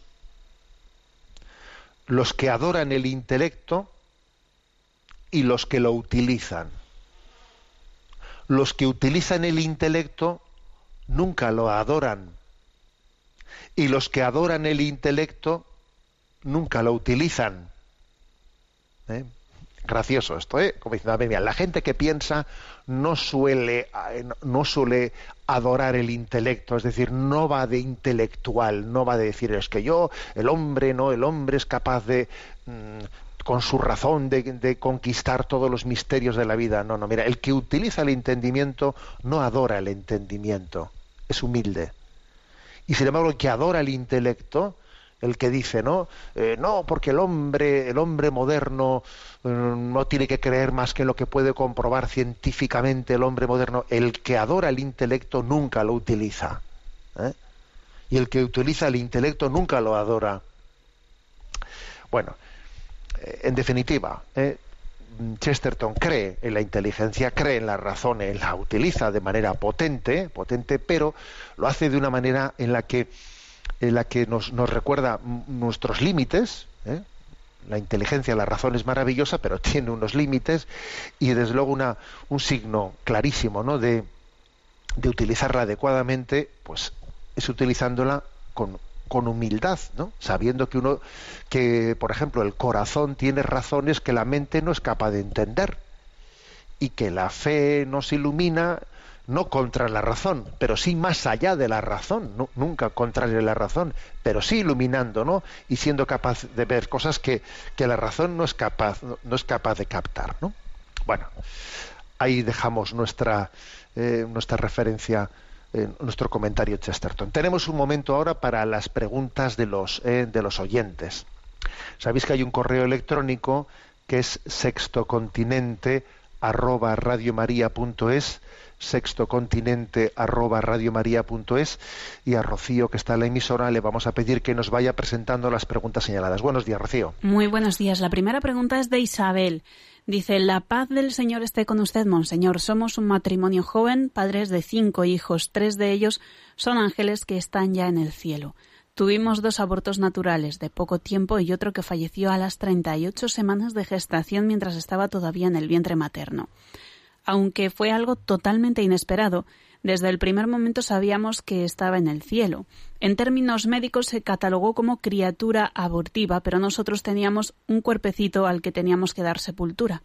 Los que adoran el intelecto y los que lo utilizan. Los que utilizan el intelecto nunca lo adoran. Y los que adoran el intelecto nunca lo utilizan. ¿Eh? Gracioso esto, ¿eh? Como diciendo, mira, la gente que piensa no suele, eh, no suele adorar el intelecto, es decir, no va de intelectual, no va de decir, es que yo, el hombre, no, el hombre es capaz de, mm, con su razón, de, de conquistar todos los misterios de la vida. No, no, mira, el que utiliza el entendimiento no adora el entendimiento, es humilde. Y sin embargo, el que adora el intelecto, el que dice, ¿no? Eh, no, porque el hombre, el hombre moderno eh, no tiene que creer más que lo que puede comprobar científicamente el hombre moderno. El que adora el intelecto nunca lo utiliza. ¿eh? Y el que utiliza el intelecto nunca lo adora. Bueno, eh, en definitiva, Chesterton cree en la inteligencia, cree en la razón, él la utiliza de manera potente, potente, pero lo hace de una manera en la que, en la que nos, nos recuerda nuestros límites. ¿eh? La inteligencia, la razón es maravillosa, pero tiene unos límites y desde luego una, un signo clarísimo ¿no? de, de utilizarla adecuadamente, pues es utilizándola con, con humildad, ¿no? Sabiendo que uno, que por ejemplo el corazón tiene razones que la mente no es capaz de entender y que la fe nos ilumina no contra la razón, pero sí más allá de la razón, nunca contrario la razón, pero sí iluminando, ¿no? Y siendo capaz de ver cosas que, que la razón no es capaz, no, es capaz de captar, ¿no? Bueno, ahí dejamos nuestra, eh, nuestra referencia, nuestro comentario Chesterton. Tenemos un momento ahora para las preguntas de los, eh, de los oyentes. Sabéis que hay un correo electrónico que es sextocontinente arroba radiomaria.es sextocontinente arroba radiomaria.es y a Rocío que está en la emisora le vamos a pedir que nos vaya presentando las preguntas señaladas. Buenos días, Rocío. Muy buenos días. La primera pregunta es de Isabel. Dice, la paz del Señor esté con usted, Monseñor. Somos un matrimonio joven, padres de cinco hijos. Tres de ellos son ángeles que están ya en el cielo. Tuvimos dos abortos naturales de poco tiempo y otro que falleció a las 38 semanas de gestación mientras estaba todavía en el vientre materno. Aunque fue algo totalmente inesperado, desde el primer momento sabíamos que estaba en el cielo. En términos médicos se catalogó como criatura abortiva, pero nosotros teníamos un cuerpecito al que teníamos que dar sepultura.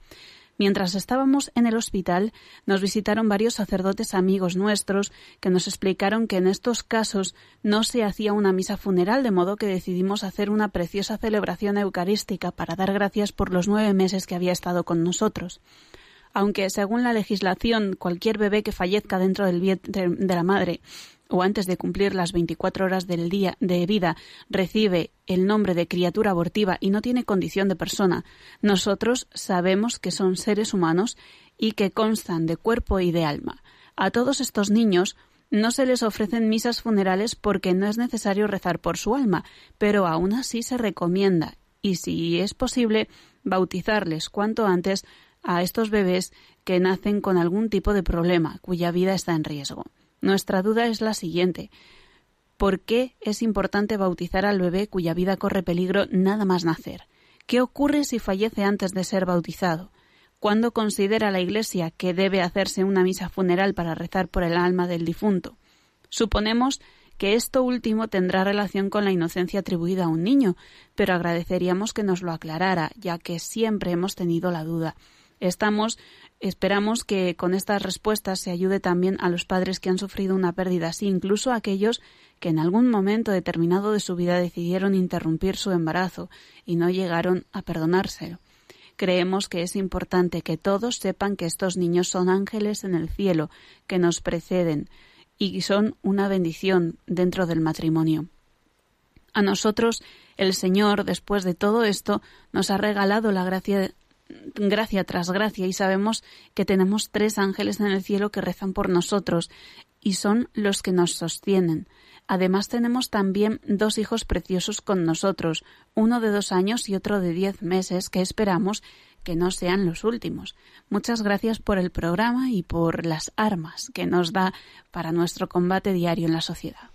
Mientras estábamos en el hospital, nos visitaron varios sacerdotes amigos nuestros que nos explicaron que en estos casos no se hacía una misa funeral, de modo que decidimos hacer una preciosa celebración eucarística para dar gracias por los nueve meses que había estado con nosotros aunque según la legislación cualquier bebé que fallezca dentro del de la madre o antes de cumplir las 24 horas del día de vida recibe el nombre de criatura abortiva y no tiene condición de persona, nosotros sabemos que son seres humanos y que constan de cuerpo y de alma. A todos estos niños no se les ofrecen misas funerales porque no es necesario rezar por su alma, pero aún así se recomienda, y si es posible, bautizarles cuanto antes a estos bebés que nacen con algún tipo de problema, cuya vida está en riesgo. Nuestra duda es la siguiente. ¿Por qué es importante bautizar al bebé cuya vida corre peligro nada más nacer? ¿Qué ocurre si fallece antes de ser bautizado? ¿Cuándo considera la Iglesia que debe hacerse una misa funeral para rezar por el alma del difunto? Suponemos que esto último tendrá relación con la inocencia atribuida a un niño, pero agradeceríamos que nos lo aclarara, ya que siempre hemos tenido la duda. Estamos esperamos que con estas respuestas se ayude también a los padres que han sufrido una pérdida así, incluso a aquellos que en algún momento determinado de su vida decidieron interrumpir su embarazo y no llegaron a perdonárselo. Creemos que es importante que todos sepan que estos niños son ángeles en el cielo, que nos preceden y son una bendición dentro del matrimonio. A nosotros el Señor, después de todo esto, nos ha regalado la gracia gracia tras gracia y sabemos que tenemos tres ángeles en el cielo que rezan por nosotros y son los que nos sostienen. Además tenemos también dos hijos preciosos con nosotros, uno de dos años y otro de diez meses, que esperamos que no sean los últimos. Muchas gracias por el programa y por las armas que nos da para nuestro combate diario en la sociedad.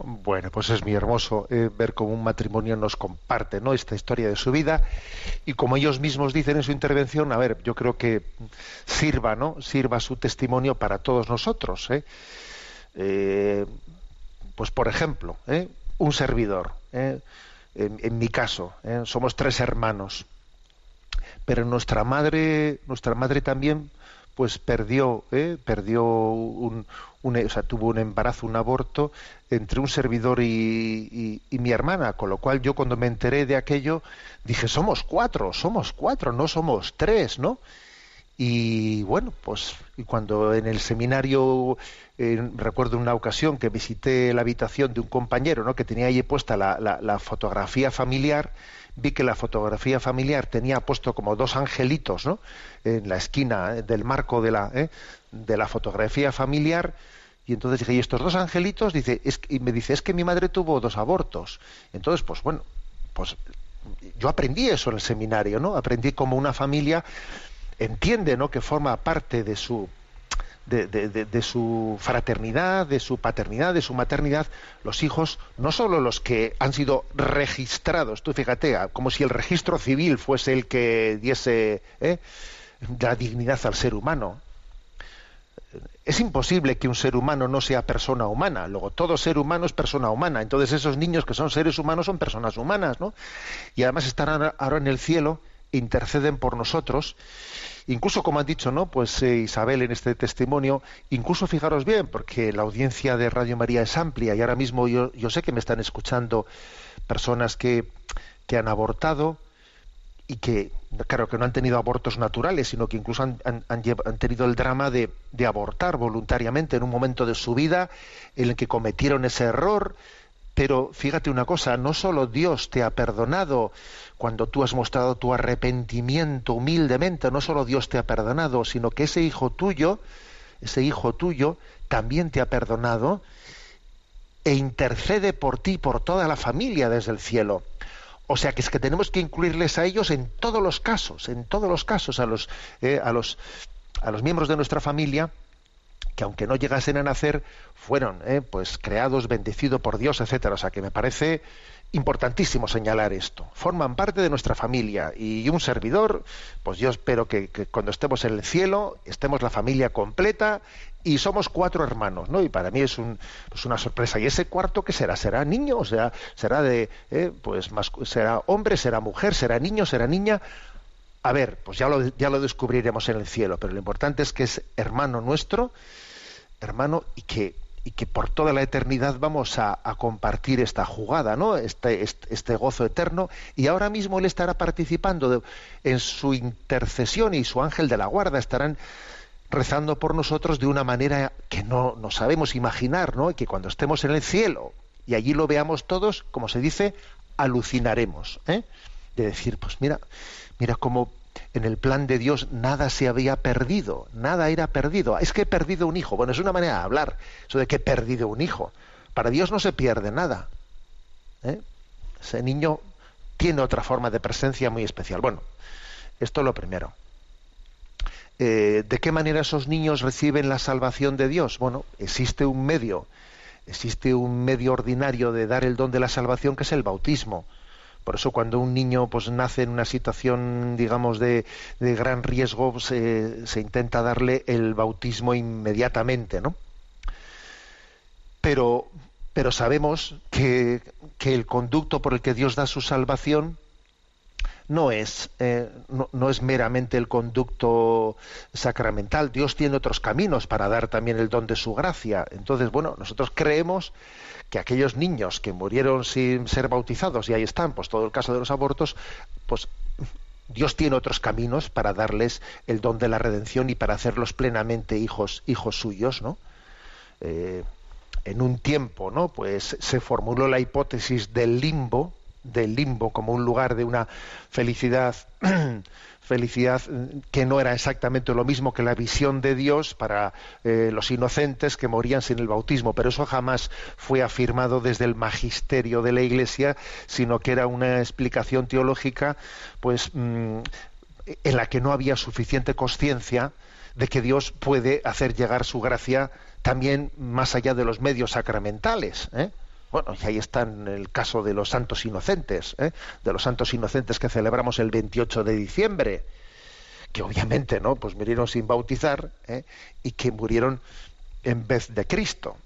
Bueno, pues es muy hermoso eh, ver cómo un matrimonio nos comparte ¿no? esta historia de su vida y como ellos mismos dicen en su intervención, a ver, yo creo que sirva, ¿no? Sirva su testimonio para todos nosotros. ¿eh? Eh, pues por ejemplo, un servidor, en, en, mi caso, somos tres hermanos, pero nuestra madre, nuestra madre también pues perdió, ¿eh? perdió un, o sea, tuvo un embarazo, un aborto entre un servidor y, y, mi hermana, con lo cual yo cuando me enteré de aquello dije somos cuatro, somos cuatro, no somos tres, ¿no? Y bueno, pues y cuando en el seminario eh, recuerdo una ocasión que visité la habitación de un compañero, ¿no? Que tenía allí puesta la, la, la fotografía familiar vi que la fotografía familiar tenía puesto como dos angelitos ¿no? en la esquina ¿eh? del marco de la, ¿eh? de la fotografía familiar y entonces dije, ¿y estos dos angelitos? Dice, y me dice, es que mi madre tuvo dos abortos. Entonces, pues bueno, pues yo aprendí eso en el seminario, ¿no? Aprendí como una familia entiende, ¿no? Que forma parte de su de, su fraternidad, de su paternidad, de su maternidad, los hijos, no solo los que han sido registrados, tú fíjate, como si el registro civil fuese el que diese ¿eh? la dignidad al ser humano. Es imposible que un ser humano no sea persona humana. Luego, todo ser humano es persona humana. Entonces, esos niños que son seres humanos son personas humanas, ¿no? Y además estarán ahora en el cielo, interceden por nosotros Incluso, como han dicho, ¿no? Pues eh, Isabel en este testimonio, incluso fijaros bien, porque la audiencia de Radio María es amplia y ahora mismo yo, sé que me están escuchando personas que, que han abortado y que, claro, que no han tenido abortos naturales, sino que incluso han, han, han tenido el drama de, de abortar voluntariamente en un momento de su vida en el que cometieron ese error, pero fíjate una cosa, no solo Dios te ha perdonado cuando tú has mostrado tu arrepentimiento humildemente, no solo Dios te ha perdonado, sino que ese hijo tuyo, ese hijo tuyo, también te ha perdonado e intercede por ti, por toda la familia desde el cielo. O sea que es que tenemos que incluirles a ellos en todos los casos, en todos los casos, a los, eh, a los, a los miembros de nuestra familia, que aunque no llegasen a nacer, fueron eh, pues creados, bendecidos por Dios, etcétera. O sea que me parece importantísimo señalar esto. Forman parte de nuestra familia y un servidor, pues yo espero que, cuando estemos en el cielo estemos la familia completa y somos cuatro hermanos, ¿no? Y para mí es un, pues una sorpresa. ¿Y ese cuarto qué será? ¿Será niño? O sea, será de, eh, pues más, será hombre, será mujer, será niño, será niña. A ver, pues ya lo, ya lo descubriremos en el cielo, pero lo importante es que es hermano nuestro, hermano, y que y que por toda la eternidad vamos a, compartir esta jugada, ¿no? Este, este, este, gozo eterno, y ahora mismo él estará participando en su intercesión y su ángel de la guarda estarán rezando por nosotros de una manera que no, no sabemos imaginar, ¿no? Y que cuando estemos en el cielo y allí lo veamos todos, como se dice, alucinaremos, ¿eh? De decir, pues mira, mira cómo en el plan de Dios nada se había perdido, nada era perdido. Es que he perdido un hijo. Bueno, es una manera de hablar, eso de que he perdido un hijo. Para Dios no se pierde nada. ¿eh? Ese niño tiene otra forma de presencia muy especial. Bueno, esto es lo primero. Eh, ¿De qué manera esos niños reciben la salvación de Dios? Bueno, existe un medio, existe un medio ordinario de dar el don de la salvación que es el bautismo. Por eso cuando un niño pues nace en una situación, digamos, de, de gran riesgo, se, intenta darle el bautismo inmediatamente, ¿no? Pero, pero sabemos que, que el conducto por el que Dios da su salvación no es, eh, no, no, es meramente el conducto sacramental. Dios tiene otros caminos para dar también el don de su gracia. Entonces, bueno, nosotros creemos que aquellos niños que murieron sin ser bautizados, y ahí están, pues todo el caso de los abortos, pues Dios tiene otros caminos para darles el don de la redención y para hacerlos plenamente hijos, hijos suyos, ¿no? Eh, en un tiempo, ¿no? Pues se formuló la hipótesis del limbo, del limbo como un lugar de una felicidad felicidad que no era exactamente lo mismo que la visión de Dios para eh, los inocentes que morían sin el bautismo, pero eso jamás fue afirmado desde el magisterio de la Iglesia, sino que era una explicación teológica pues mm, en la que no había suficiente conciencia de que Dios puede hacer llegar su gracia también más allá de los medios sacramentales. ¿eh? Bueno, y ahí está en el caso de los santos inocentes, ¿eh? de los santos inocentes que celebramos el 28 de diciembre, que obviamente no, pues murieron sin bautizar ¿eh? y que murieron en vez de Cristo.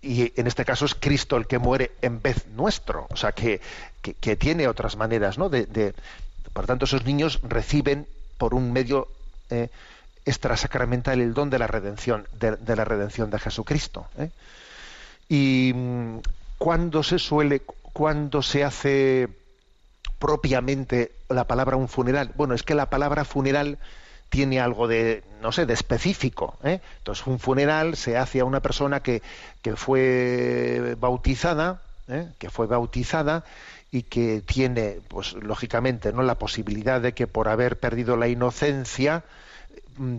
Y en este caso es Cristo el que muere en vez nuestro, o sea que, que, tiene otras maneras, ¿no? De, por tanto, esos niños reciben por un medio eh, extrasacramental el don de la redención, de, de la redención de Jesucristo. ¿eh? Y cuando se suele, cuando se hace propiamente la palabra un funeral. Bueno, es que la palabra funeral tiene algo de, no sé, de específico. ¿eh? Entonces, un funeral se hace a una persona que, que fue bautizada, ¿eh? que fue bautizada y que tiene, pues lógicamente, no la posibilidad de que por haber perdido la inocencia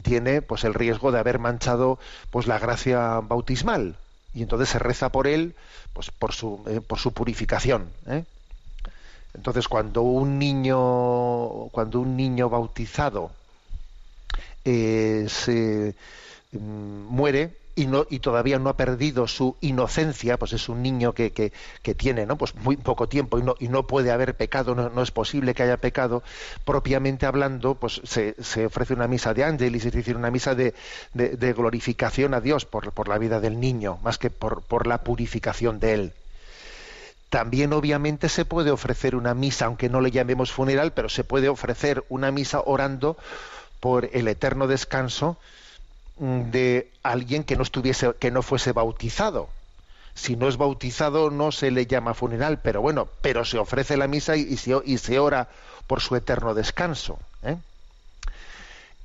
tiene, pues el riesgo de haber manchado, pues la gracia bautismal y entonces se reza por él pues por su eh, por su purificación ¿eh? entonces cuando un niño cuando un niño bautizado eh, se mm, muere y, no, y todavía no ha perdido su inocencia, pues es un niño que, que, que tiene ¿no? pues muy poco tiempo y no, y no puede haber pecado, no, no, es posible que haya pecado, propiamente hablando, pues se, se ofrece una misa de ángeles, es decir, una misa de, de, de glorificación a Dios por, por, la vida del niño, más que por, por la purificación de él. También obviamente se puede ofrecer una misa, aunque no le llamemos funeral, pero se puede ofrecer una misa orando por el eterno descanso de alguien que no estuviese, que no fuese bautizado. Si no es bautizado no se le llama funeral, pero bueno, pero se ofrece la misa y, se, ora por su eterno descanso. ¿eh?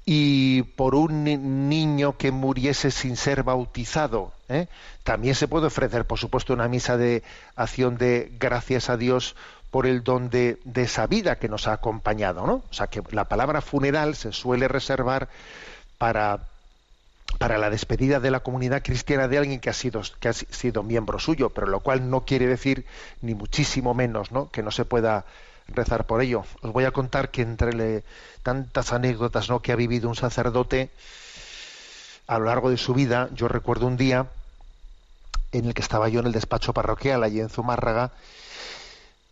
Y por un niño que muriese sin ser bautizado, ¿eh? también se puede ofrecer, por supuesto, una misa de acción de gracias a Dios por el don de, de esa vida que nos ha acompañado, ¿no? O sea que la palabra funeral se suele reservar para para la despedida de la comunidad cristiana de alguien que ha sido que ha sido miembro suyo, pero lo cual no quiere decir ni muchísimo menos, ¿no? que no se pueda rezar por ello. Os voy a contar que entre le- tantas anécdotas ¿no? que ha vivido un sacerdote a lo largo de su vida, yo recuerdo un día en el que estaba yo en el despacho parroquial allí en Zumárraga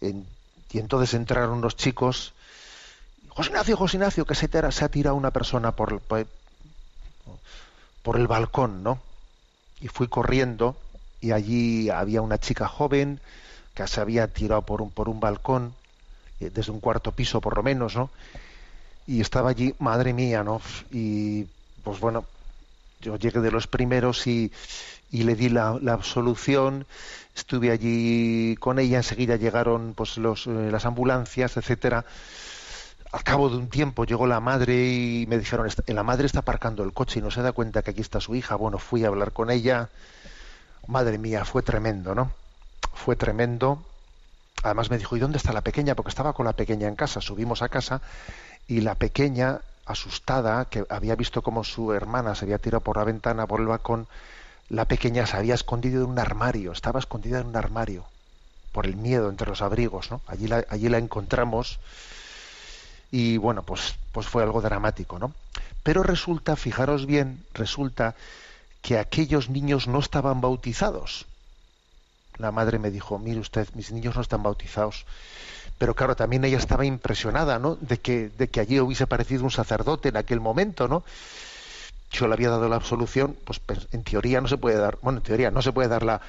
en- y entonces entraron unos chicos José Ignacio, José Ignacio, que se, ha tirado una persona por, por, por el balcón, ¿no? Y fui corriendo y allí había una chica joven que se había tirado por un, por un balcón, eh, desde un cuarto piso por lo menos, ¿no? Y estaba allí, madre mía, ¿no? Y pues bueno, yo llegué de los primeros y, y le di la, la absolución, estuve allí con ella, enseguida llegaron pues los, eh, las ambulancias, etcétera. Al cabo de un tiempo llegó la madre y me dijeron, "Esta- la madre está aparcando el coche y no se da cuenta que aquí está su hija. Bueno, fui a hablar con ella. Madre mía, fue tremendo, ¿no? Fue tremendo. Además me dijo, ¿y dónde está la pequeña? Porque estaba con la pequeña en casa. Subimos a casa y la pequeña, asustada, que había visto cómo su hermana se había tirado por la ventana, por el balcón, la pequeña se había escondido en un armario, estaba escondida en un armario, por el miedo entre los abrigos, ¿no? Allí la, allí la encontramos y bueno, pues, pues fue algo dramático, ¿no? Pero resulta, fijaros bien, resulta que aquellos niños no estaban bautizados. La madre me dijo, mire usted, mis niños no están bautizados. Pero claro, también ella estaba impresionada, ¿no? De que, de que allí hubiese aparecido un sacerdote en aquel momento, ¿no? Yo le había dado la absolución, pues pues, en teoría no se puede dar, bueno, en teoría no se puede dar la,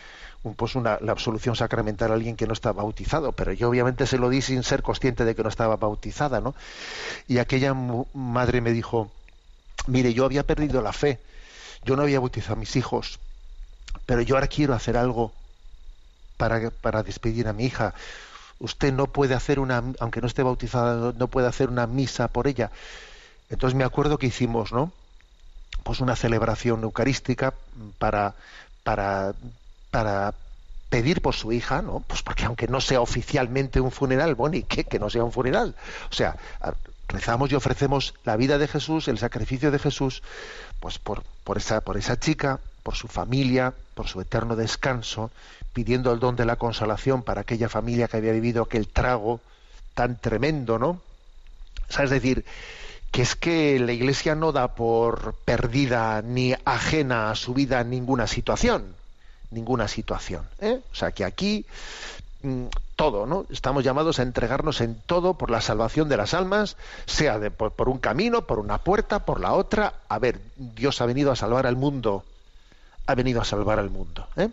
pues una, la absolución sacramental a alguien que no está bautizado, pero yo obviamente se lo di sin ser consciente de que no estaba bautizada, ¿no? Y aquella madre me dijo, mire, yo había perdido la fe, yo no había bautizado a mis hijos, pero yo ahora quiero hacer algo para, para despedir a mi hija. Usted no puede hacer una, aunque no esté bautizada, no puede hacer una misa por ella. Entonces me acuerdo que hicimos, ¿no? Pues una celebración eucarística para, para, para pedir por su hija, ¿no? Pues porque aunque no sea oficialmente un funeral, bueno, ¿y qué? Que no sea un funeral. O sea, rezamos y ofrecemos la vida de Jesús, el sacrificio de Jesús, pues por, por, esa, por esa chica, por su familia, por su eterno descanso, pidiendo el don de la consolación para aquella familia que había vivido aquel trago tan tremendo, ¿no? O sea, es decir, que es que la Iglesia no da por perdida ni ajena a su vida ninguna situación, ninguna situación. ¿eh? O sea, que aquí mm, todo, ¿no? Estamos llamados a entregarnos en todo por la salvación de las almas, sea de, por, un camino, por una puerta, por la otra. A ver, Dios ha venido a salvar al mundo, ha venido a salvar al mundo. ¿eh?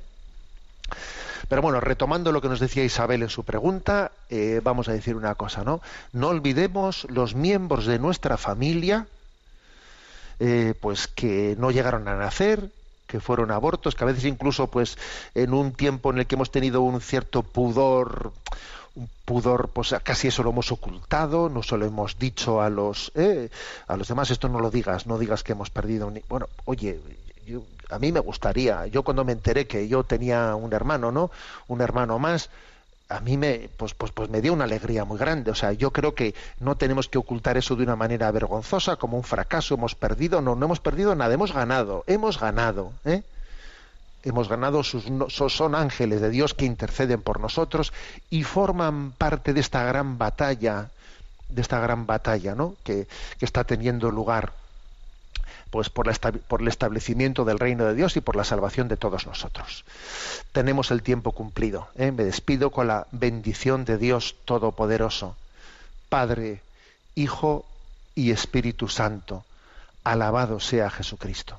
Pero bueno, retomando lo que nos decía Isabel en su pregunta, eh, vamos a decir una cosa, ¿no? No olvidemos los miembros de nuestra familia, eh, pues que no llegaron a nacer, que fueron abortos, que a veces incluso, pues, en un tiempo en el que hemos tenido un cierto pudor, un pudor, pues casi eso lo hemos ocultado, no se lo hemos dicho a los, eh, a los demás, esto no lo digas, no digas que hemos perdido, ni... bueno, oye, yo- a mí me gustaría, yo cuando me enteré que yo tenía un hermano, ¿no? Un hermano más, a mí me, pues, pues, pues me dio una alegría muy grande. O sea, yo creo que no tenemos que ocultar eso de una manera vergonzosa, como un fracaso, hemos perdido, no, no hemos perdido nada, hemos ganado, hemos ganado, ¿eh? Hemos ganado, sus, son ángeles de Dios que interceden por nosotros y forman parte de esta gran batalla, de esta gran batalla, ¿no? Que está teniendo lugar pues por, la por el establecimiento del reino de Dios y por la salvación de todos nosotros. Tenemos el tiempo cumplido. ¿eh? Me despido con la bendición de Dios Todopoderoso, Padre, Hijo y Espíritu Santo. Alabado sea Jesucristo.